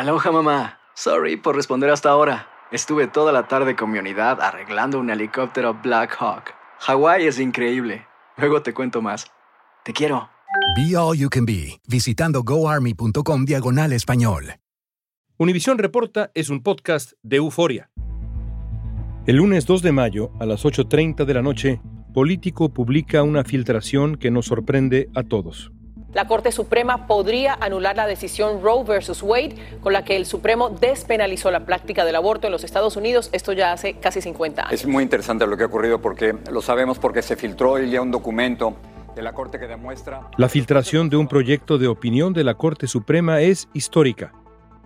Aloha mamá. Sorry por responder hasta ahora. Estuve toda la tarde con mi unidad arreglando un helicóptero Black Hawk. Hawái es increíble. Luego te cuento más. Te quiero. Be All You Can Be, visitando goarmy.com diagonal español. Univisión Reporta es un podcast de euforia. El lunes 2 de mayo, a las 8.30 de la noche, Político publica una filtración que nos sorprende a todos. La Corte Suprema podría anular la decisión Roe versus Wade, con la que el Supremo despenalizó la práctica del aborto en los Estados Unidos. Esto ya hace casi 50 años. Es muy interesante lo que ha ocurrido porque lo sabemos porque se filtró ya un documento de la Corte que demuestra... La filtración de un proyecto de opinión de la Corte Suprema es histórica.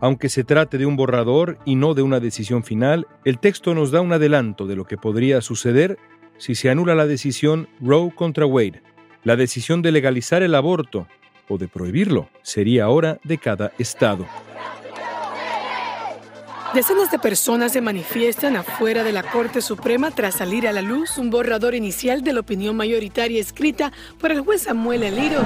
Aunque se trate de un borrador y no de una decisión final, el texto nos da un adelanto de lo que podría suceder si se anula la decisión Roe contra Wade la decisión de legalizar el aborto o de prohibirlo sería ahora de cada estado. Decenas de personas se manifiestan afuera de la Corte Suprema tras salir a la luz un borrador inicial de la opinión mayoritaria escrita por el juez Samuel Eliro.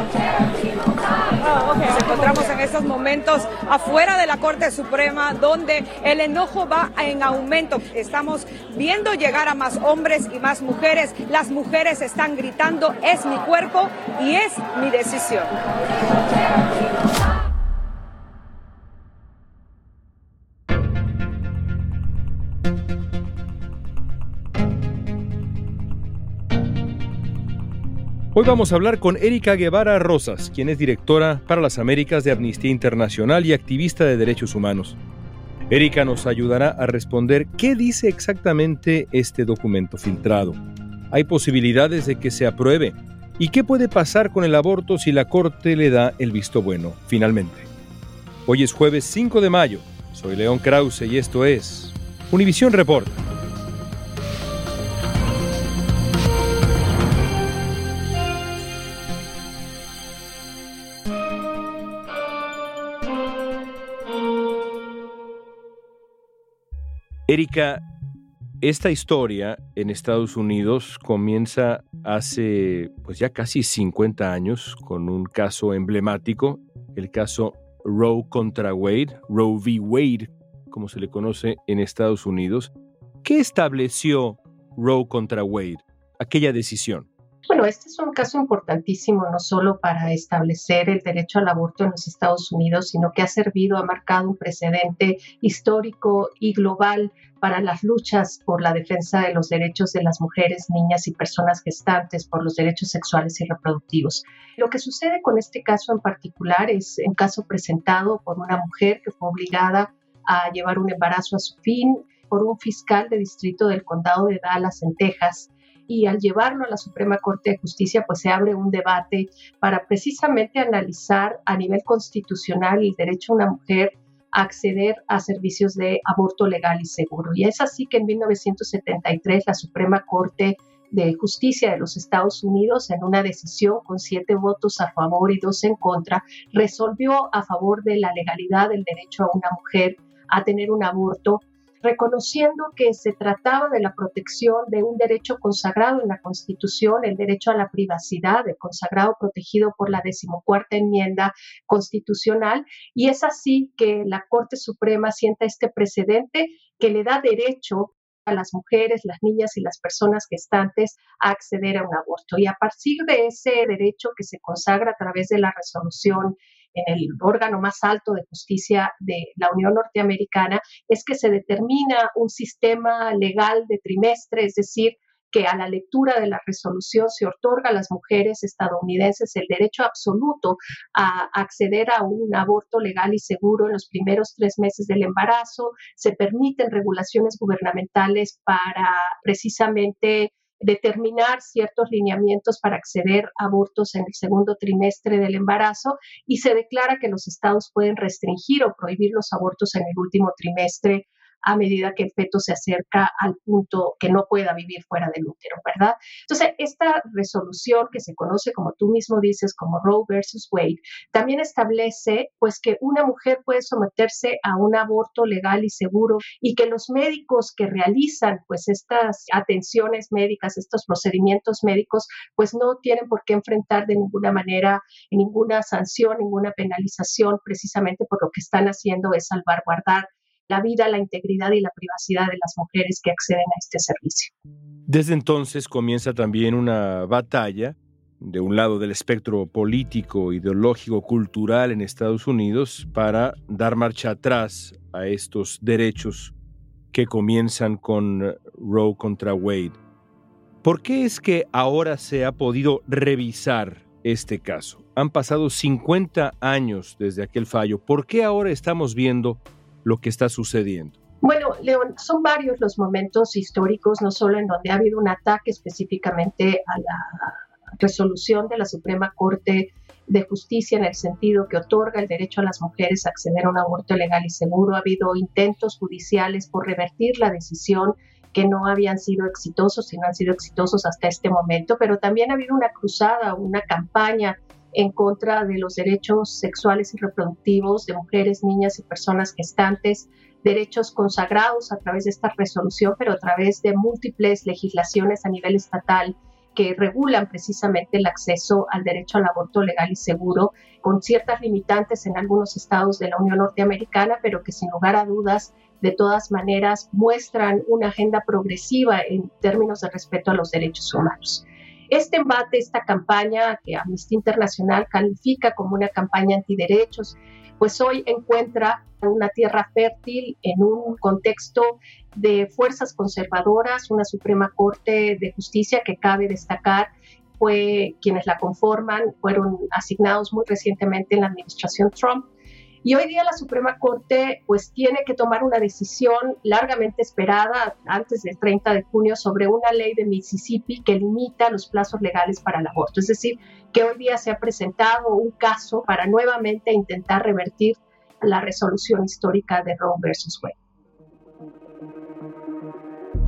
Nos encontramos en estos momentos afuera de la Corte Suprema donde el enojo va en aumento. Estamos viendo llegar a más hombres y más mujeres. Las mujeres están gritando, es mi cuerpo y es mi decisión. Hoy vamos a hablar con Erika Guevara Rosas, quien es directora para las Américas de Amnistía Internacional y activista de derechos humanos. Erika nos ayudará a responder qué dice exactamente este documento filtrado. ¿Hay posibilidades de que se apruebe? ¿Y qué puede pasar con el aborto si la Corte le da el visto bueno, finalmente? Hoy es jueves 5 de mayo. Soy León Krause y esto es Univisión Report. Erika, esta historia en Estados Unidos comienza hace pues ya casi 50 años con un caso emblemático, el caso Roe contra Wade, Roe v. Wade, como se le conoce en Estados Unidos. ¿Qué estableció Roe contra Wade, aquella decisión? Bueno, este es un caso importantísimo no solo para establecer el derecho al aborto en los Estados Unidos, sino que ha servido, ha marcado un precedente histórico y global para las luchas por la defensa de los derechos de las mujeres, niñas y personas gestantes, por los derechos sexuales y reproductivos. Lo que sucede con este caso en particular es un caso presentado por una mujer que fue obligada a llevar un embarazo a su fin por un fiscal de distrito del condado de Dallas, en Texas, y al llevarlo a la Suprema Corte de Justicia, pues se abre un debate para precisamente analizar a nivel constitucional el derecho a una mujer a acceder a servicios de aborto legal y seguro. Y es así que en 1973 la Suprema Corte de Justicia de los Estados Unidos, en una decisión con siete votos a favor y dos en contra, resolvió a favor de la legalidad del derecho a una mujer a tener un aborto reconociendo que se trataba de la protección de un derecho consagrado en la Constitución, el derecho a la privacidad, el consagrado protegido por la decimocuarta enmienda constitucional, y es así que la Corte Suprema sienta este precedente que le da derecho a las mujeres, las niñas y las personas gestantes a acceder a un aborto. Y a partir de ese derecho que se consagra a través de la resolución en el órgano más alto de justicia de la Unión Norteamericana, es que se determina un sistema legal de trimestre, es decir, que a la lectura de la resolución se otorga a las mujeres estadounidenses el derecho absoluto a acceder a un aborto legal y seguro en los primeros tres meses del embarazo, se permiten regulaciones gubernamentales para precisamente determinar ciertos lineamientos para acceder a abortos en el segundo trimestre del embarazo y se declara que los estados pueden restringir o prohibir los abortos en el último trimestre a medida que el feto se acerca al punto que no pueda vivir fuera del útero, ¿verdad? Entonces, esta resolución que se conoce, como tú mismo dices, como Roe versus Wade, también establece pues que una mujer puede someterse a un aborto legal y seguro y que los médicos que realizan pues estas atenciones médicas, estos procedimientos médicos, pues no tienen por qué enfrentar de ninguna manera ninguna sanción, ninguna penalización, precisamente por lo que están haciendo es salvaguardar la vida, la integridad y la privacidad de las mujeres que acceden a este servicio. Desde entonces comienza también una batalla de un lado del espectro político, ideológico, cultural en Estados Unidos para dar marcha atrás a estos derechos que comienzan con Roe contra Wade. ¿Por qué es que ahora se ha podido revisar este caso? Han pasado 50 años desde aquel fallo. ¿Por qué ahora estamos viendo lo que está sucediendo? Bueno, León, son varios los momentos históricos, no solo en donde ha habido un ataque específicamente a la resolución de la Suprema Corte de Justicia en el sentido que otorga el derecho a las mujeres a acceder a un aborto legal y seguro. Ha habido intentos judiciales por revertir la decisión que no habían sido exitosos y no han sido exitosos hasta este momento, pero también ha habido una cruzada, una campaña en contra de los derechos sexuales y reproductivos de mujeres, niñas y personas gestantes, derechos consagrados a través de esta resolución, pero a través de múltiples legislaciones a nivel estatal que regulan precisamente el acceso al derecho al aborto legal y seguro, con ciertas limitantes en algunos estados de la Unión Norteamericana, pero que sin lugar a dudas, de todas maneras, muestran una agenda progresiva en términos de respeto a los derechos humanos. Este embate, esta campaña que Amnistía Internacional califica como una campaña antiderechos, pues hoy encuentra una tierra fértil en un contexto de fuerzas conservadoras, una Suprema Corte de Justicia que cabe destacar fue quienes la conforman, fueron asignados muy recientemente en la administración Trump y hoy día la Suprema Corte pues tiene que tomar una decisión largamente esperada antes del 30 de junio sobre una ley de Mississippi que limita los plazos legales para el aborto. Es decir, que hoy día se ha presentado un caso para nuevamente intentar revertir la resolución histórica de Roe versus Wade.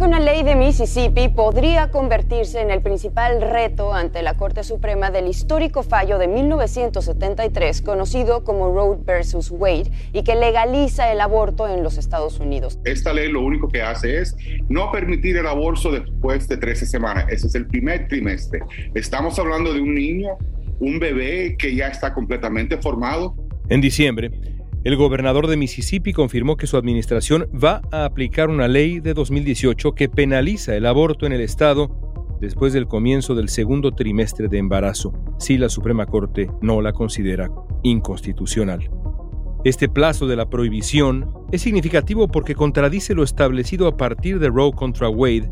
Una ley de Mississippi podría convertirse en el principal reto ante la Corte Suprema del histórico fallo de 1973 conocido como Roe versus Wade y que legaliza el aborto en los Estados Unidos. Esta ley lo único que hace es no permitir el aborto después de 13 semanas. Ese es el primer trimestre. Estamos hablando de un niño, un bebé que ya está completamente formado. En diciembre, el gobernador de Mississippi confirmó que su administración va a aplicar una ley de 2018 que penaliza el aborto en el estado después del comienzo del segundo trimestre de embarazo, si la Suprema Corte no la considera inconstitucional. Este plazo de la prohibición es significativo porque contradice lo establecido a partir de Roe contra Wade,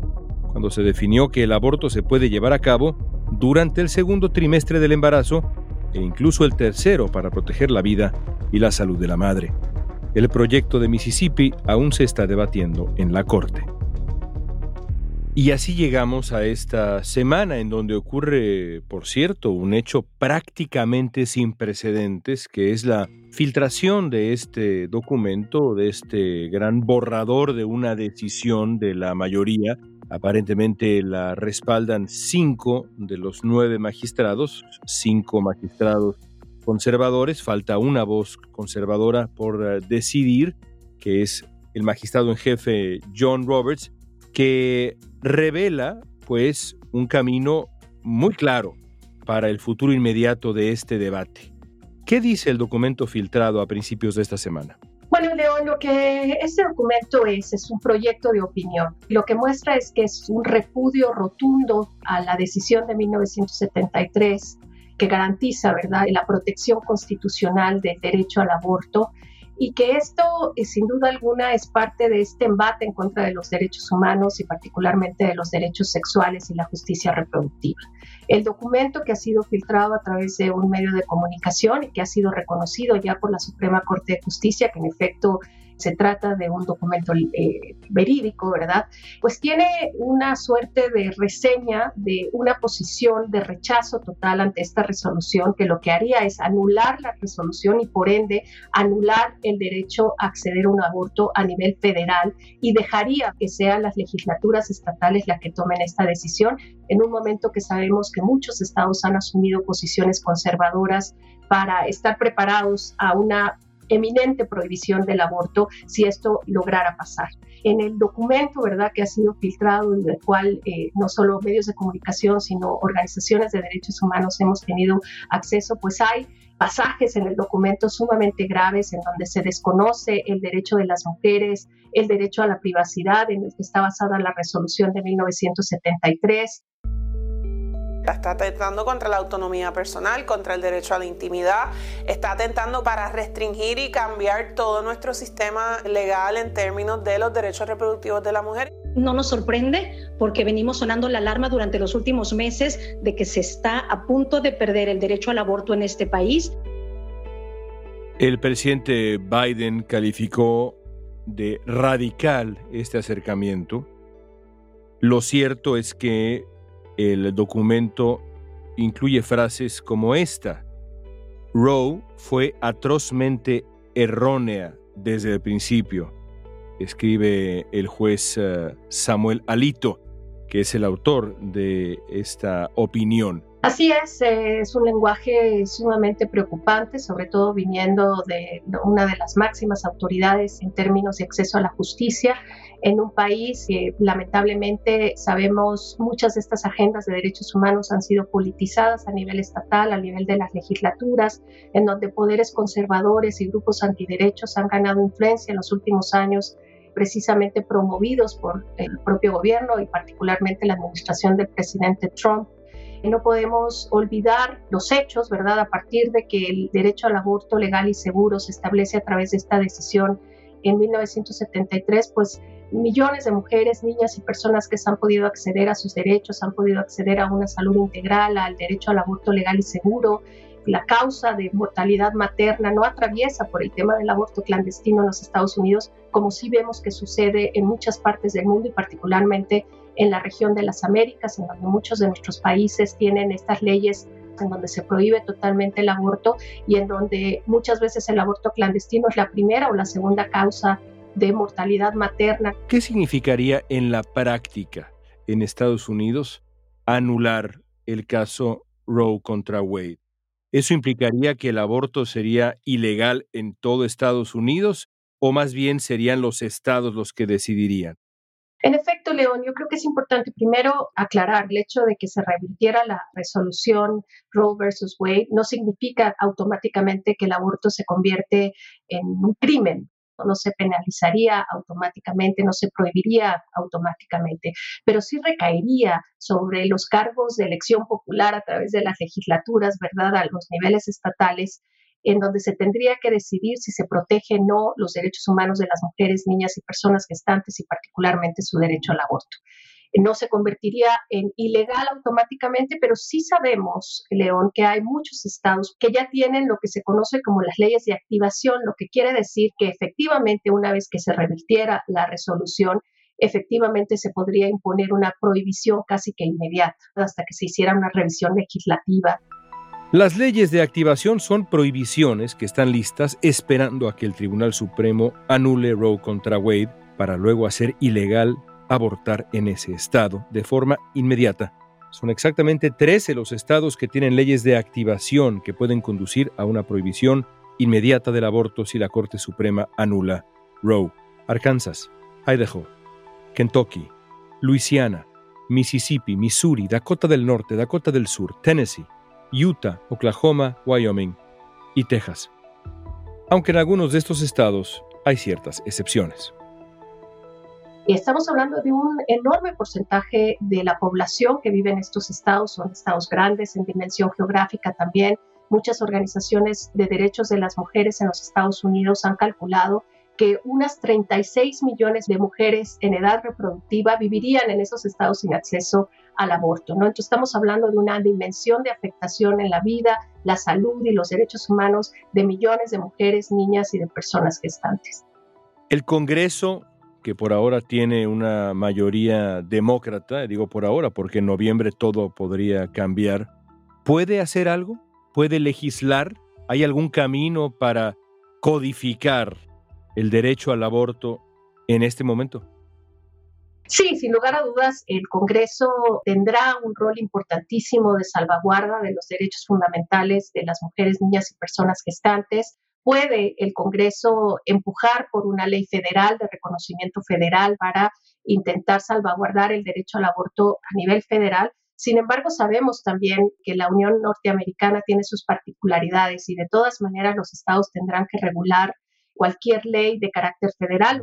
cuando se definió que el aborto se puede llevar a cabo durante el segundo trimestre del embarazo e incluso el tercero para proteger la vida y la salud de la madre. El proyecto de Mississippi aún se está debatiendo en la Corte. Y así llegamos a esta semana en donde ocurre, por cierto, un hecho prácticamente sin precedentes, que es la filtración de este documento, de este gran borrador de una decisión de la mayoría Aparentemente la respaldan cinco de los nueve magistrados, cinco magistrados conservadores, falta una voz conservadora por eh, decidir, que es el magistrado en jefe John Roberts, que revela pues un camino muy claro para el futuro inmediato de este debate. ¿Qué dice el documento filtrado a principios de esta semana? Bueno, León, lo que este documento es, es un proyecto de opinión. Lo que muestra es que es un repudio rotundo a la decisión de 1973 que garantiza, ¿verdad?, la protección constitucional del derecho al aborto y que esto, eh, sin duda alguna, es parte de este embate en contra de los derechos humanos y particularmente de los derechos sexuales y la justicia reproductiva. El documento que ha sido filtrado a través de un medio de comunicación y que ha sido reconocido ya por la Suprema Corte de Justicia, que en efecto se trata de un documento eh, verídico, ¿verdad? Pues tiene una suerte de reseña de una posición de rechazo total ante esta resolución, que lo que haría es anular la resolución y por ende anular el derecho a acceder a un aborto a nivel federal y dejaría que sean las legislaturas estatales las que tomen esta decisión en un momento que sabemos que muchos estados han asumido posiciones conservadoras para estar preparados a una eminente prohibición del aborto si esto lograra pasar. En el documento, ¿verdad?, que ha sido filtrado y del cual eh, no solo medios de comunicación, sino organizaciones de derechos humanos hemos tenido acceso, pues hay pasajes en el documento sumamente graves en donde se desconoce el derecho de las mujeres, el derecho a la privacidad en el que está basada la resolución de 1973, Está atentando contra la autonomía personal, contra el derecho a la intimidad, está atentando para restringir y cambiar todo nuestro sistema legal en términos de los derechos reproductivos de la mujer. No nos sorprende porque venimos sonando la alarma durante los últimos meses de que se está a punto de perder el derecho al aborto en este país. El presidente Biden calificó de radical este acercamiento. Lo cierto es que el documento incluye frases como esta. Roe fue atrozmente errónea desde el principio, escribe el juez eh, Samuel Alito, que es el autor de esta opinión. Así es, es un lenguaje sumamente preocupante, sobre todo viniendo de una de las máximas autoridades en términos de acceso a la justicia en un país que lamentablemente sabemos muchas de estas agendas de derechos humanos han sido politizadas a nivel estatal, a nivel de las legislaturas, en donde poderes conservadores y grupos antiderechos han ganado influencia en los últimos años precisamente promovidos por el propio gobierno y particularmente la administración del presidente Trump no podemos olvidar los hechos, ¿verdad? A partir de que el derecho al aborto legal y seguro se establece a través de esta decisión en 1973, pues millones de mujeres, niñas y personas que se han podido acceder a sus derechos, han podido acceder a una salud integral, al derecho al aborto legal y seguro. La causa de mortalidad materna no atraviesa por el tema del aborto clandestino en los Estados Unidos, como sí vemos que sucede en muchas partes del mundo y particularmente en la región de las Américas, en donde muchos de nuestros países tienen estas leyes en donde se prohíbe totalmente el aborto y en donde muchas veces el aborto clandestino es la primera o la segunda causa de mortalidad materna. ¿Qué significaría en la práctica en Estados Unidos anular el caso Roe contra Wade? ¿Eso implicaría que el aborto sería ilegal en todo Estados Unidos o más bien serían los estados los que decidirían? En efecto, León, yo creo que es importante primero aclarar el hecho de que se revirtiera la resolución Roe versus Wade no significa automáticamente que el aborto se convierte en un crimen no se penalizaría automáticamente, no se prohibiría automáticamente, pero sí recaería sobre los cargos de elección popular a través de las legislaturas, ¿verdad?, a los niveles estatales, en donde se tendría que decidir si se protege o no los derechos humanos de las mujeres, niñas y personas gestantes y particularmente su derecho al aborto. No se convertiría en ilegal automáticamente, pero sí sabemos, León, que hay muchos estados que ya tienen lo que se conoce como las leyes de activación, lo que quiere decir que efectivamente una vez que se revirtiera la resolución, efectivamente se podría imponer una prohibición casi que inmediata hasta que se hiciera una revisión legislativa. Las leyes de activación son prohibiciones que están listas esperando a que el Tribunal Supremo anule Roe contra Wade para luego hacer ilegal abortar en ese estado de forma inmediata. Son exactamente 13 los estados que tienen leyes de activación que pueden conducir a una prohibición inmediata del aborto si la Corte Suprema anula Roe. Arkansas, Idaho, Kentucky, Luisiana, Mississippi, Missouri, Dakota del Norte, Dakota del Sur, Tennessee, Utah, Oklahoma, Wyoming y Texas. Aunque en algunos de estos estados hay ciertas excepciones. Estamos hablando de un enorme porcentaje de la población que vive en estos estados, son estados grandes en dimensión geográfica también. Muchas organizaciones de derechos de las mujeres en los Estados Unidos han calculado que unas 36 millones de mujeres en edad reproductiva vivirían en esos estados sin acceso al aborto. ¿no? Entonces estamos hablando de una dimensión de afectación en la vida, la salud y los derechos humanos de millones de mujeres, niñas y de personas gestantes. El Congreso, que por ahora tiene una mayoría demócrata, digo por ahora porque en noviembre todo podría cambiar, ¿puede hacer algo? ¿Puede legislar? ¿Hay algún camino para codificar el derecho al aborto en este momento? Sí, sin lugar a dudas, el Congreso tendrá un rol importantísimo de salvaguarda de los derechos fundamentales de las mujeres, niñas y personas gestantes. Puede el Congreso empujar por una ley federal de reconocimiento federal para intentar salvaguardar el derecho al aborto a nivel federal. Sin embargo, sabemos también que la Unión Norteamericana tiene sus particularidades y de todas maneras los estados tendrán que regular cualquier ley de carácter federal.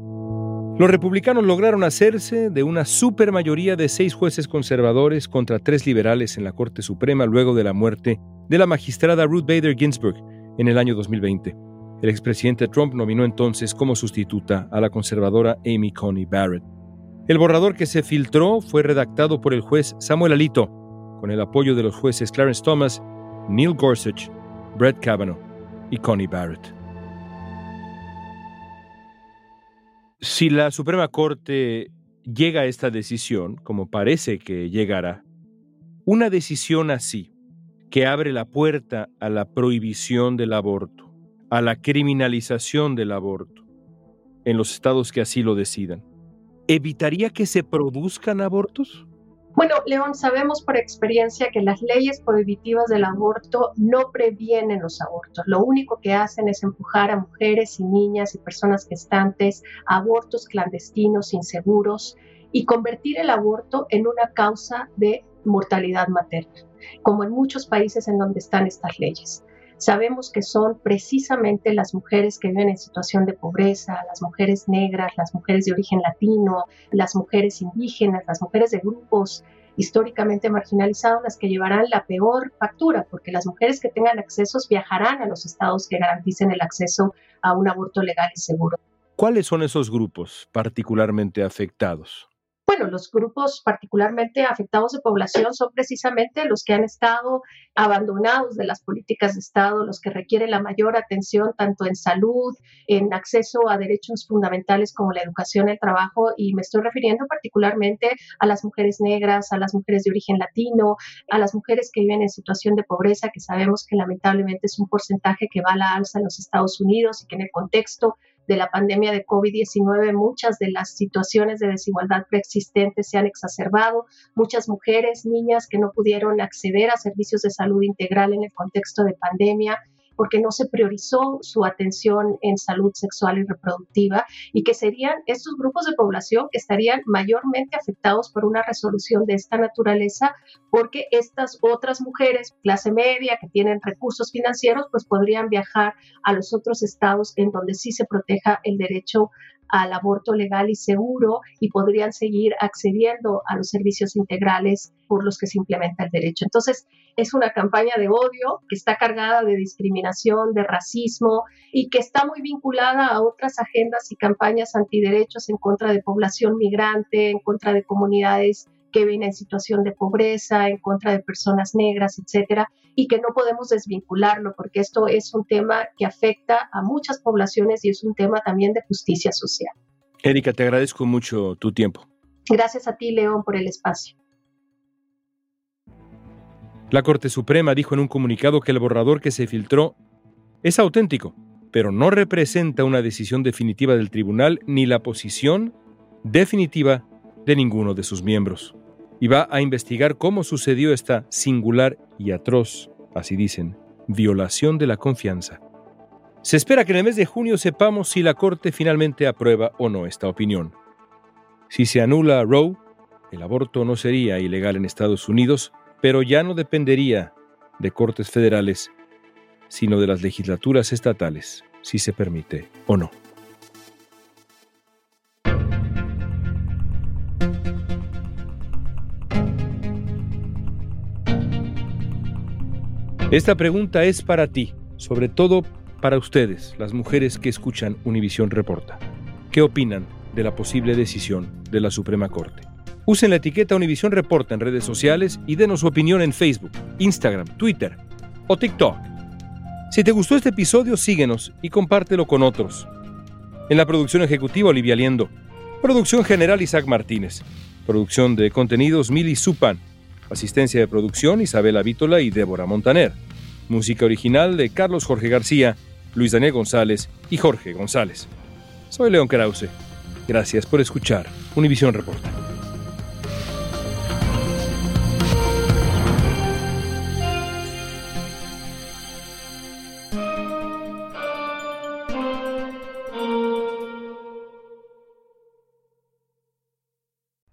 Los republicanos lograron hacerse de una supermayoría de seis jueces conservadores contra tres liberales en la Corte Suprema luego de la muerte de la magistrada Ruth Bader Ginsburg en el año 2020. El expresidente Trump nominó entonces como sustituta a la conservadora Amy Coney Barrett. El borrador que se filtró fue redactado por el juez Samuel Alito, con el apoyo de los jueces Clarence Thomas, Neil Gorsuch, Brett Kavanaugh y Coney Barrett. Si la Suprema Corte llega a esta decisión, como parece que llegará, una decisión así, que abre la puerta a la prohibición del aborto, a la criminalización del aborto, en los estados que así lo decidan, ¿evitaría que se produzcan abortos? Bueno, León, sabemos por experiencia que las leyes prohibitivas del aborto no previenen los abortos. Lo único que hacen es empujar a mujeres y niñas y personas gestantes a abortos clandestinos, inseguros, y convertir el aborto en una causa de mortalidad materna, como en muchos países en donde están estas leyes. Sabemos que son precisamente las mujeres que viven en situación de pobreza, las mujeres negras, las mujeres de origen latino, las mujeres indígenas, las mujeres de grupos históricamente marginalizados las que llevarán la peor factura, porque las mujeres que tengan accesos viajarán a los estados que garanticen el acceso a un aborto legal y seguro. ¿Cuáles son esos grupos particularmente afectados? Bueno, los grupos particularmente afectados de población son precisamente los que han estado abandonados de las políticas de Estado, los que requieren la mayor atención tanto en salud, en acceso a derechos fundamentales como la educación, el trabajo, y me estoy refiriendo particularmente a las mujeres negras, a las mujeres de origen latino, a las mujeres que viven en situación de pobreza, que sabemos que lamentablemente es un porcentaje que va a la alza en los Estados Unidos y que en el contexto de la pandemia de COVID-19, muchas de las situaciones de desigualdad preexistentes se han exacerbado. Muchas mujeres, niñas que no pudieron acceder a servicios de salud integral en el contexto de pandemia porque no se priorizó su atención en salud sexual y reproductiva y que serían estos grupos de población que estarían mayormente afectados por una resolución de esta naturaleza porque estas otras mujeres, clase media, que tienen recursos financieros, pues podrían viajar a los otros estados en donde sí se proteja el derecho al aborto legal y seguro y podrían seguir accediendo a los servicios integrales por los que se implementa el derecho. Entonces, es una campaña de odio que está cargada de discriminación, de racismo y que está muy vinculada a otras agendas y campañas antiderechos en contra de población migrante, en contra de comunidades que viven en situación de pobreza, en contra de personas negras, etcétera, y que no podemos desvincularlo porque esto es un tema que afecta a muchas poblaciones y es un tema también de justicia social. Erika, te agradezco mucho tu tiempo. Gracias a ti, León, por el espacio. La Corte Suprema dijo en un comunicado que el borrador que se filtró es auténtico, pero no representa una decisión definitiva del tribunal ni la posición definitiva de ninguno de sus miembros y va a investigar cómo sucedió esta singular y atroz, así dicen, violación de la confianza. Se espera que en el mes de junio sepamos si la Corte finalmente aprueba o no esta opinión. Si se anula Roe, el aborto no sería ilegal en Estados Unidos, pero ya no dependería de cortes federales, sino de las legislaturas estatales, si se permite o no. Esta pregunta es para ti, sobre todo para ustedes, las mujeres que escuchan Univisión Reporta. ¿Qué opinan de la posible decisión de la Suprema Corte? Usen la etiqueta Univisión Reporta en redes sociales y denos su opinión en Facebook, Instagram, Twitter o TikTok. Si te gustó este episodio, síguenos y compártelo con otros. En la producción ejecutiva, Olivia Liendo. Producción general, Isaac Martínez. Producción de contenidos, Mili Supan. Asistencia de producción, Isabela Vítola y Débora Montaner. Música original de Carlos Jorge García, Luis Daniel González y Jorge González. Soy León Krause. Gracias por escuchar Univisión Reporta.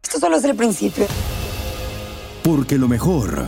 Esto solo es el principio. Porque lo mejor,